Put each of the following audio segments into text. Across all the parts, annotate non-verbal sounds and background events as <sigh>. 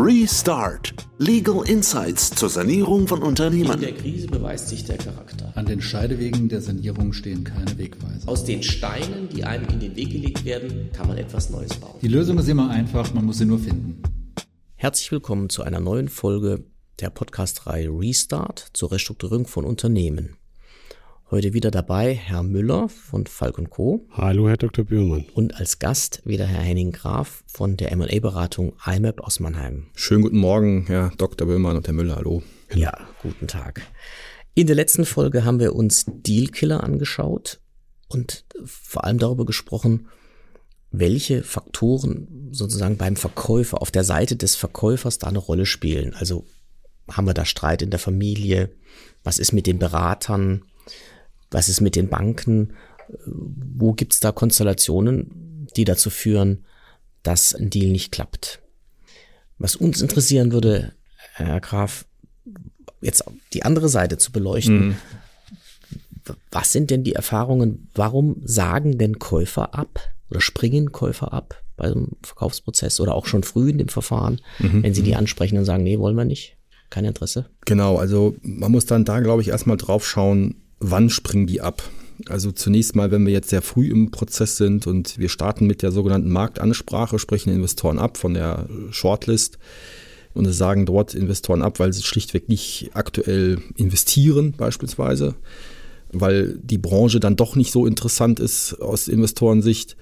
Restart. Legal Insights zur Sanierung von Unternehmen. In der Krise beweist sich der Charakter. An den Scheidewegen der Sanierung stehen keine Wegweiser. Aus den Steinen, die einem in den Weg gelegt werden, kann man etwas Neues bauen. Die Lösung ist immer einfach, man muss sie nur finden. Herzlich willkommen zu einer neuen Folge der Podcast-Reihe Restart zur Restrukturierung von Unternehmen. Heute wieder dabei Herr Müller von Falk Co. Hallo, Herr Dr. Bühlmann. Und als Gast wieder Herr Henning Graf von der M&A-Beratung IMAP aus Mannheim. Schönen guten Morgen, Herr Dr. Bühlmann und Herr Müller. Hallo. Ja, guten Tag. In der letzten Folge haben wir uns Dealkiller angeschaut und vor allem darüber gesprochen, welche Faktoren sozusagen beim Verkäufer, auf der Seite des Verkäufers da eine Rolle spielen. Also haben wir da Streit in der Familie? Was ist mit den Beratern? Was ist mit den Banken? Wo gibt's da Konstellationen, die dazu führen, dass ein Deal nicht klappt? Was uns interessieren würde, Herr Graf, jetzt die andere Seite zu beleuchten. Mhm. Was sind denn die Erfahrungen? Warum sagen denn Käufer ab oder springen Käufer ab beim Verkaufsprozess oder auch schon früh in dem Verfahren, mhm. wenn sie die mhm. ansprechen und sagen, nee, wollen wir nicht? Kein Interesse? Genau, also man muss dann da, glaube ich, erstmal drauf schauen, wann springen die ab? Also zunächst mal, wenn wir jetzt sehr früh im Prozess sind und wir starten mit der sogenannten Marktansprache, sprechen Investoren ab von der Shortlist und sagen dort Investoren ab, weil sie schlichtweg nicht aktuell investieren beispielsweise, weil die Branche dann doch nicht so interessant ist aus Investorensicht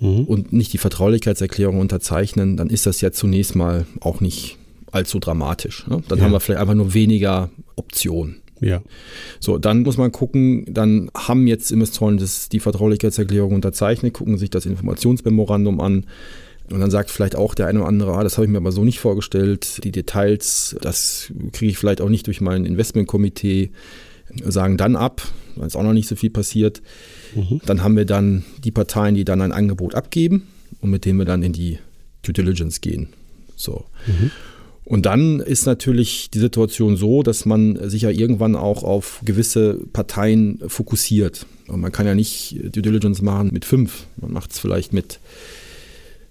mhm. und nicht die Vertraulichkeitserklärung unterzeichnen, dann ist das ja zunächst mal auch nicht allzu dramatisch. Ne? Dann ja. haben wir vielleicht einfach nur weniger Optionen. Ja. So, dann muss man gucken, dann haben jetzt Investoren das, die Vertraulichkeitserklärung unterzeichnet, gucken sich das Informationsmemorandum an. Und dann sagt vielleicht auch der eine oder andere, ah, das habe ich mir aber so nicht vorgestellt. Die Details, das kriege ich vielleicht auch nicht durch mein Investmentkomitee. Sagen dann ab, weil es auch noch nicht so viel passiert. Mhm. Dann haben wir dann die Parteien, die dann ein Angebot abgeben und mit denen wir dann in die Due Diligence gehen. So. Mhm. Und dann ist natürlich die Situation so, dass man sich ja irgendwann auch auf gewisse Parteien fokussiert. Und man kann ja nicht Due Diligence machen mit fünf. Man macht es vielleicht mit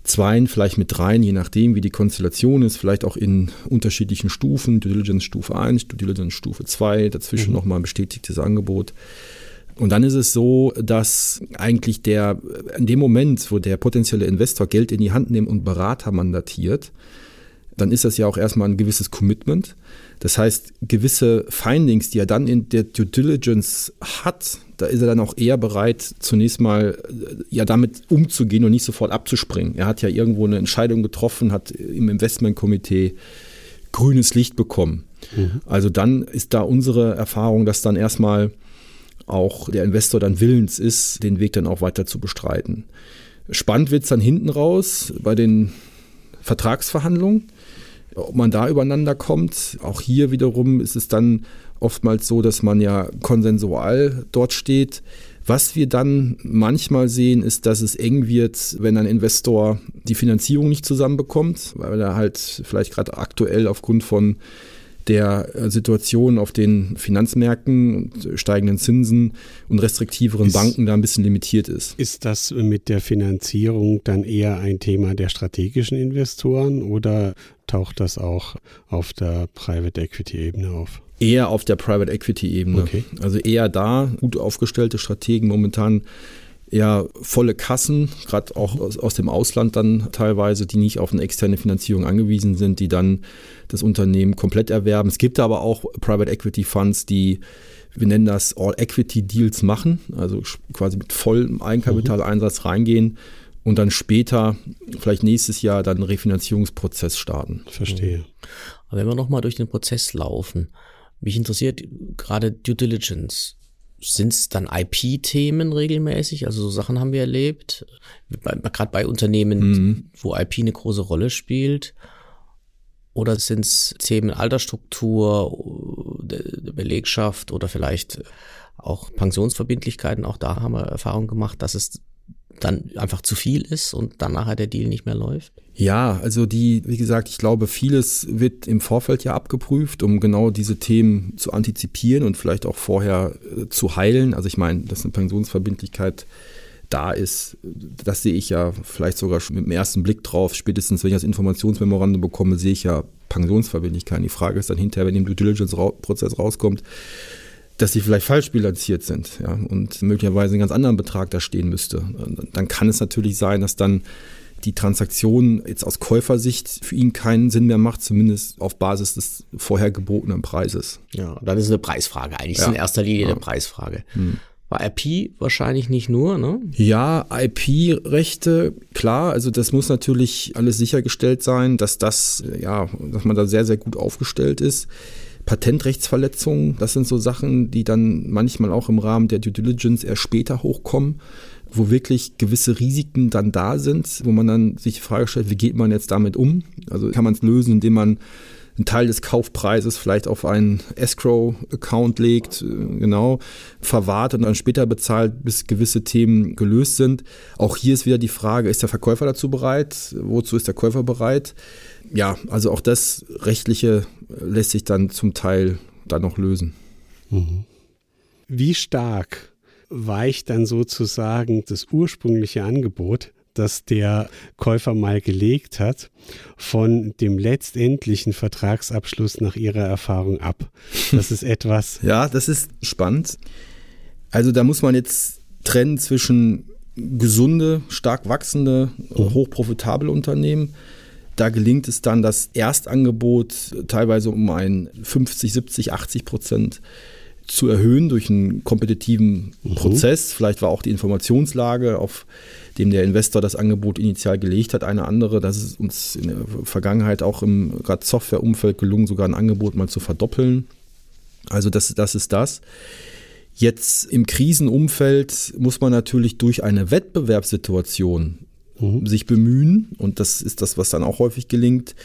zweien, vielleicht mit dreien, je nachdem, wie die Konstellation ist, vielleicht auch in unterschiedlichen Stufen, Due Diligence Stufe 1, Due Diligence Stufe 2, dazwischen mhm. nochmal ein bestätigtes Angebot. Und dann ist es so, dass eigentlich der, in dem Moment, wo der potenzielle Investor Geld in die Hand nimmt und Berater mandatiert, dann ist das ja auch erstmal ein gewisses Commitment. Das heißt, gewisse Findings, die er dann in der Due Diligence hat, da ist er dann auch eher bereit, zunächst mal äh, ja damit umzugehen und nicht sofort abzuspringen. Er hat ja irgendwo eine Entscheidung getroffen, hat im Investmentkomitee grünes Licht bekommen. Mhm. Also dann ist da unsere Erfahrung, dass dann erstmal auch der Investor dann willens ist, den Weg dann auch weiter zu bestreiten. Spannend wird es dann hinten raus bei den Vertragsverhandlungen ob man da übereinander kommt. Auch hier wiederum ist es dann oftmals so, dass man ja konsensual dort steht. Was wir dann manchmal sehen, ist, dass es eng wird, wenn ein Investor die Finanzierung nicht zusammenbekommt, weil er halt vielleicht gerade aktuell aufgrund von der äh, Situation auf den Finanzmärkten und steigenden Zinsen und restriktiveren ist, Banken da ein bisschen limitiert ist. Ist das mit der Finanzierung dann eher ein Thema der strategischen Investoren oder taucht das auch auf der Private Equity Ebene auf? Eher auf der Private Equity Ebene. Okay. Also eher da gut aufgestellte Strategen momentan eher volle Kassen, gerade auch aus, aus, dem Ausland dann teilweise, die nicht auf eine externe Finanzierung angewiesen sind, die dann das Unternehmen komplett erwerben. Es gibt aber auch Private Equity Funds, die wir nennen das All-Equity-Deals machen, also quasi mit vollem Eigenkapitaleinsatz mhm. reingehen und dann später, vielleicht nächstes Jahr, dann einen Refinanzierungsprozess starten. Verstehe. Aber wenn wir nochmal durch den Prozess laufen, mich interessiert gerade Due Diligence sind es dann IP-Themen regelmäßig? Also so Sachen haben wir erlebt, gerade bei Unternehmen, mhm. wo IP eine große Rolle spielt. Oder sind es Themen Altersstruktur, Belegschaft oder vielleicht auch Pensionsverbindlichkeiten? Auch da haben wir Erfahrung gemacht, dass es dann einfach zu viel ist und dann nachher der Deal nicht mehr läuft? Ja, also die, wie gesagt, ich glaube, vieles wird im Vorfeld ja abgeprüft, um genau diese Themen zu antizipieren und vielleicht auch vorher äh, zu heilen. Also ich meine, dass eine Pensionsverbindlichkeit da ist, das sehe ich ja vielleicht sogar schon mit dem ersten Blick drauf. Spätestens, wenn ich das Informationsmemorandum bekomme, sehe ich ja Pensionsverbindlichkeiten. Die Frage ist dann hinterher, wenn im Due Diligence-Prozess rauskommt, dass sie vielleicht falsch bilanziert sind ja, und möglicherweise einen ganz anderen Betrag da stehen müsste. Dann kann es natürlich sein, dass dann die Transaktion jetzt aus Käufersicht für ihn keinen Sinn mehr macht, zumindest auf Basis des vorher gebotenen Preises. Ja, dann ist es eine Preisfrage. Eigentlich ja. ist in erster Linie ja. eine Preisfrage. Hm. War IP wahrscheinlich nicht nur, ne? Ja, IP-Rechte, klar, also das muss natürlich alles sichergestellt sein, dass das, ja, dass man da sehr, sehr gut aufgestellt ist. Patentrechtsverletzungen, das sind so Sachen, die dann manchmal auch im Rahmen der Due Diligence erst später hochkommen wo wirklich gewisse Risiken dann da sind, wo man dann sich die Frage stellt, wie geht man jetzt damit um? Also kann man es lösen, indem man einen Teil des Kaufpreises vielleicht auf einen Escrow-Account legt, äh, genau, verwahrt und dann später bezahlt, bis gewisse Themen gelöst sind. Auch hier ist wieder die Frage, ist der Verkäufer dazu bereit? Wozu ist der Käufer bereit? Ja, also auch das Rechtliche lässt sich dann zum Teil dann noch lösen. Mhm. Wie stark weicht dann sozusagen das ursprüngliche Angebot, das der Käufer mal gelegt hat, von dem letztendlichen Vertragsabschluss nach Ihrer Erfahrung ab. Das ist etwas. <laughs> ja, das ist spannend. Also da muss man jetzt trennen zwischen gesunde, stark wachsende, mhm. hochprofitable Unternehmen. Da gelingt es dann, das Erstangebot teilweise um ein 50, 70, 80 Prozent zu erhöhen durch einen kompetitiven mhm. Prozess. Vielleicht war auch die Informationslage, auf dem der Investor das Angebot initial gelegt hat, eine andere. Das ist uns in der Vergangenheit auch im gerade Softwareumfeld gelungen, sogar ein Angebot mal zu verdoppeln. Also das, das ist das. Jetzt im Krisenumfeld muss man natürlich durch eine Wettbewerbssituation mhm. sich bemühen, und das ist das, was dann auch häufig gelingt,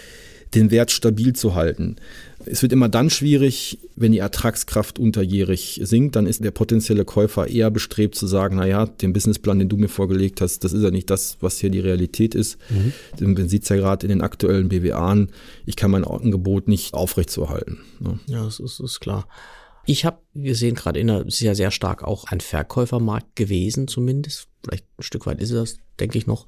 den Wert stabil zu halten. Es wird immer dann schwierig, wenn die Ertragskraft unterjährig sinkt, dann ist der potenzielle Käufer eher bestrebt zu sagen, naja, den Businessplan, den du mir vorgelegt hast, das ist ja nicht das, was hier die Realität ist. Mhm. Man sieht es ja gerade in den aktuellen BWAen, ich kann mein Angebot nicht aufrechtzuerhalten. Ne? Ja, das ist, ist klar. Ich habe gesehen, gerade in der, sehr, sehr stark auch ein Verkäufermarkt gewesen, zumindest. Vielleicht ein Stück weit ist es das, denke ich noch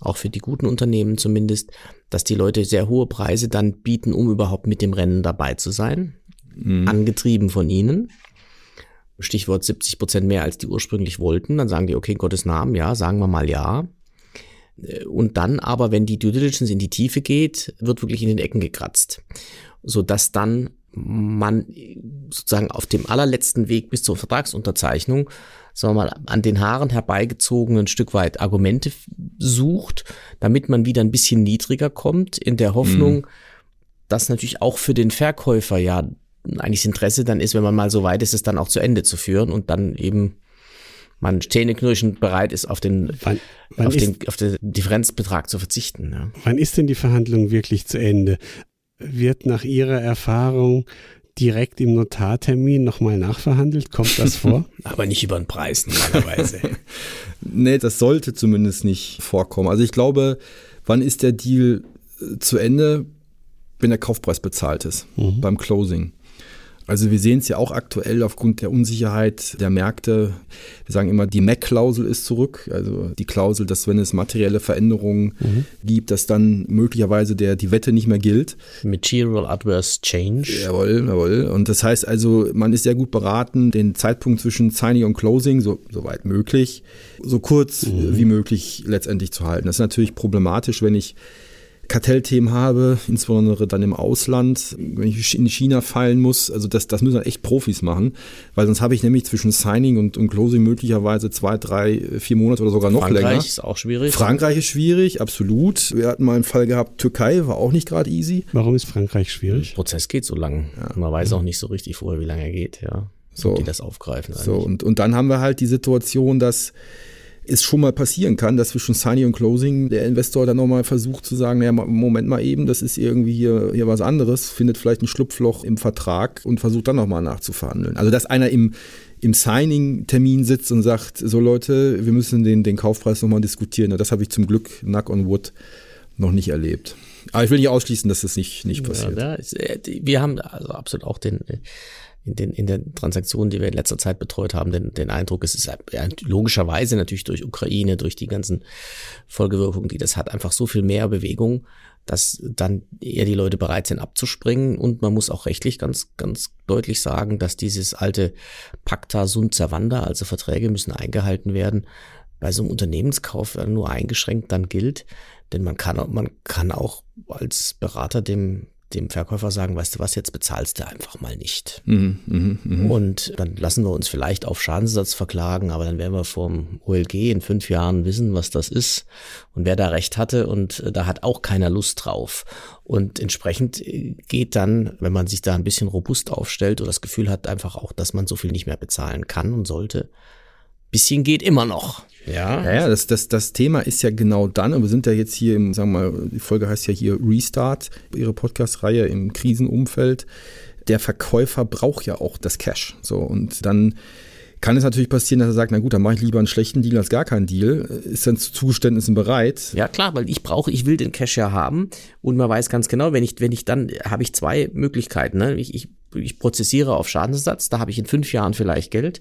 auch für die guten Unternehmen zumindest, dass die Leute sehr hohe Preise dann bieten, um überhaupt mit dem Rennen dabei zu sein, mhm. angetrieben von ihnen. Stichwort 70 Prozent mehr als die ursprünglich wollten. Dann sagen die, okay, Gottes Namen, ja, sagen wir mal ja. Und dann aber, wenn die Due Diligence in die Tiefe geht, wird wirklich in den Ecken gekratzt. So dass dann man sozusagen auf dem allerletzten Weg bis zur Vertragsunterzeichnung sagen wir mal, an den Haaren herbeigezogen ein Stück weit Argumente sucht, damit man wieder ein bisschen niedriger kommt, in der Hoffnung, mhm. dass natürlich auch für den Verkäufer ja eigentlich das Interesse dann ist, wenn man mal so weit ist, es dann auch zu Ende zu führen und dann eben man zähneknirschend bereit ist, auf den, wann, wann auf, den auf den Differenzbetrag zu verzichten. Ja. Wann ist denn die Verhandlung wirklich zu Ende? Wird nach Ihrer Erfahrung direkt im Notartermin nochmal nachverhandelt? Kommt das vor? <laughs> Aber nicht über den Preis normalerweise. <laughs> nee, das sollte zumindest nicht vorkommen. Also ich glaube, wann ist der Deal äh, zu Ende? Wenn der Kaufpreis bezahlt ist, mhm. beim Closing. Also wir sehen es ja auch aktuell aufgrund der Unsicherheit der Märkte. Wir sagen immer, die MAC-Klausel ist zurück. Also die Klausel, dass wenn es materielle Veränderungen mhm. gibt, dass dann möglicherweise der, die Wette nicht mehr gilt. Material Adverse Change. Jawohl, jawohl. Und das heißt also, man ist sehr gut beraten, den Zeitpunkt zwischen Signing und Closing, so, so weit möglich, so kurz mhm. wie möglich letztendlich zu halten. Das ist natürlich problematisch, wenn ich Kartellthemen habe, insbesondere dann im Ausland, wenn ich in China fallen muss. Also das, das müssen dann echt Profis machen, weil sonst habe ich nämlich zwischen Signing und, und Closing möglicherweise zwei, drei, vier Monate oder sogar noch Frankreich länger. Frankreich ist auch schwierig. Frankreich ist schwierig, absolut. Wir hatten mal einen Fall gehabt, Türkei war auch nicht gerade easy. Warum ist Frankreich schwierig? Der Prozess geht so lang. Ja. Man weiß auch nicht so richtig vorher, wie lange er geht, ja. So. die das aufgreifen. Eigentlich. So, und, und dann haben wir halt die Situation, dass es schon mal passieren kann, dass zwischen Signing und Closing der Investor dann nochmal versucht zu sagen, naja, Moment mal eben, das ist irgendwie hier, hier was anderes, findet vielleicht ein Schlupfloch im Vertrag und versucht dann nochmal nachzuverhandeln. Also dass einer im, im Signing-Termin sitzt und sagt, so Leute, wir müssen den, den Kaufpreis nochmal diskutieren. Das habe ich zum Glück, Knack on Wood, noch nicht erlebt. Aber ich will nicht ausschließen, dass das nicht, nicht passiert. Ja, ist, äh, wir haben also absolut auch den in den, in den Transaktionen, die wir in letzter Zeit betreut haben, den, den Eindruck, es ist logischerweise natürlich durch Ukraine, durch die ganzen Folgewirkungen, die das hat, einfach so viel mehr Bewegung, dass dann eher die Leute bereit sind abzuspringen. Und man muss auch rechtlich ganz, ganz deutlich sagen, dass dieses alte Pacta sunt servanda, also Verträge müssen eingehalten werden, bei so einem Unternehmenskauf nur eingeschränkt dann gilt. Denn man kann, man kann auch als Berater dem, dem Verkäufer sagen, weißt du was, jetzt bezahlst du einfach mal nicht. Mhm, mh, mh. Und dann lassen wir uns vielleicht auf Schadensersatz verklagen, aber dann werden wir vom OLG in fünf Jahren wissen, was das ist und wer da recht hatte und äh, da hat auch keiner Lust drauf. Und entsprechend äh, geht dann, wenn man sich da ein bisschen robust aufstellt oder das Gefühl hat einfach auch, dass man so viel nicht mehr bezahlen kann und sollte, bisschen geht immer noch. Ja, ja, das, das, das Thema ist ja genau dann, und wir sind ja jetzt hier im, sagen wir mal, die Folge heißt ja hier Restart, ihre Podcast-Reihe im Krisenumfeld. Der Verkäufer braucht ja auch das Cash. So, und dann kann es natürlich passieren, dass er sagt, na gut, dann mache ich lieber einen schlechten Deal als gar keinen Deal. Ist dann zu Zugeständnissen bereit? Ja, klar, weil ich brauche, ich will den Cash ja haben und man weiß ganz genau, wenn ich, wenn ich dann, habe ich zwei Möglichkeiten. Ne? Ich, ich, ich prozessiere auf Schadensersatz, da habe ich in fünf Jahren vielleicht Geld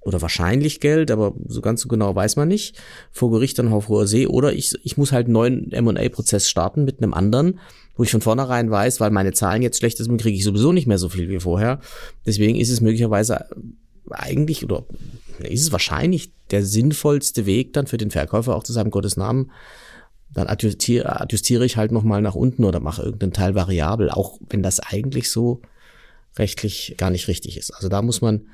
oder wahrscheinlich Geld, aber so ganz so genau weiß man nicht, vor Gericht dann auf hoher See oder ich, ich muss halt einen neuen M&A-Prozess starten mit einem anderen, wo ich von vornherein weiß, weil meine Zahlen jetzt schlecht sind, kriege ich sowieso nicht mehr so viel wie vorher. Deswegen ist es möglicherweise eigentlich oder ist es wahrscheinlich der sinnvollste Weg dann für den Verkäufer auch zu sagen, Gottes Namen, dann adjustiere, adjustiere ich halt nochmal nach unten oder mache irgendeinen Teil variabel, auch wenn das eigentlich so rechtlich gar nicht richtig ist. Also da muss man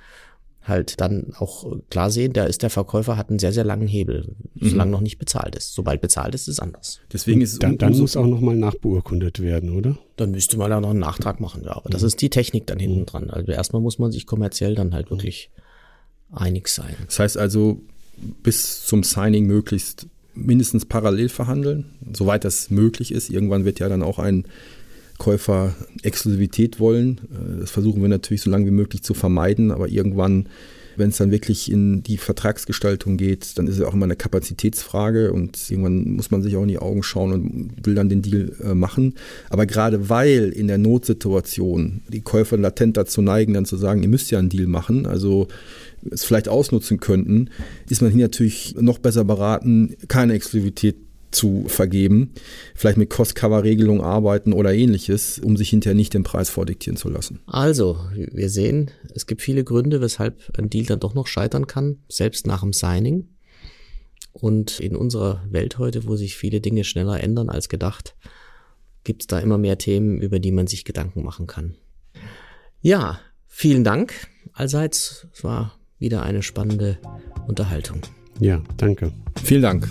halt dann auch klar sehen, da ist der Verkäufer hat einen sehr, sehr langen Hebel, solange mhm. noch nicht bezahlt ist. Sobald bezahlt ist, ist es anders. Deswegen ist es dann, dann muss auch nochmal nachbeurkundet werden, oder? Dann müsste man ja noch einen Nachtrag machen, ja. Aber mhm. das ist die Technik dann hinten dran. Also erstmal muss man sich kommerziell dann halt wirklich einig sein. Das heißt also, bis zum Signing möglichst mindestens parallel verhandeln, soweit das möglich ist. Irgendwann wird ja dann auch ein Käufer Exklusivität wollen. Äh, das versuchen wir natürlich so lange wie möglich zu vermeiden, aber irgendwann, wenn es dann wirklich in die Vertragsgestaltung geht, dann ist es auch immer eine Kapazitätsfrage und irgendwann muss man sich auch in die Augen schauen und will dann den Deal äh, machen. Aber gerade weil in der Notsituation die Käufer latent dazu neigen, dann zu sagen, ihr müsst ja einen Deal machen, also es vielleicht ausnutzen könnten, ist man hier natürlich noch besser beraten, keine Exklusivität zu vergeben, vielleicht mit Cost-Cover-Regelung arbeiten oder ähnliches, um sich hinterher nicht den Preis vordiktieren zu lassen. Also, wir sehen, es gibt viele Gründe, weshalb ein Deal dann doch noch scheitern kann, selbst nach dem Signing. Und in unserer Welt heute, wo sich viele Dinge schneller ändern als gedacht, gibt es da immer mehr Themen, über die man sich Gedanken machen kann. Ja, vielen Dank allseits. Es war wieder eine spannende Unterhaltung. Ja, danke. Vielen Dank.